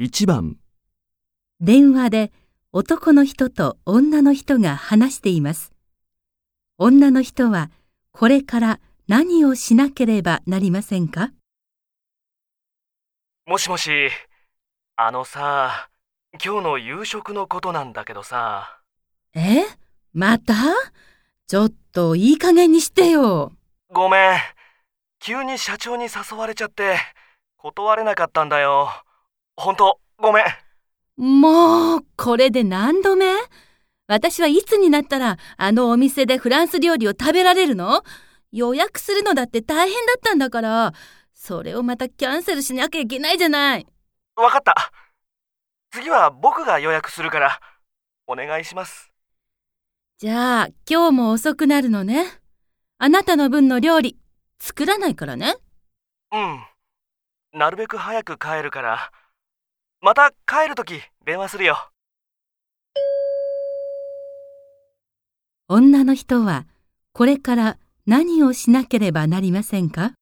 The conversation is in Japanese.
1番、電話で男の人と女の人が話しています。女の人はこれから何をしなければなりませんか？もしもし、あのさ、今日の夕食のことなんだけどさ、え？また？ちょっといい加減にしてよ。ごめん。急に社長に誘われちゃって、断れなかったんだよ。ほんと、ごめん。もう、これで何度目？私はいつになったらあのお店でフランス料理を食べられるの？予約するのだって大変だったんだから、それをまたキャンセルしなきゃいけないじゃない。わかった。次は僕が予約するから、お願いします。じゃあ、今日も遅くなるのね。あなたの分の料理、作らないからね。うん。なるべく早く帰るから、また帰るとき電話するよ。女の人はこれから何をしなければなりませんか？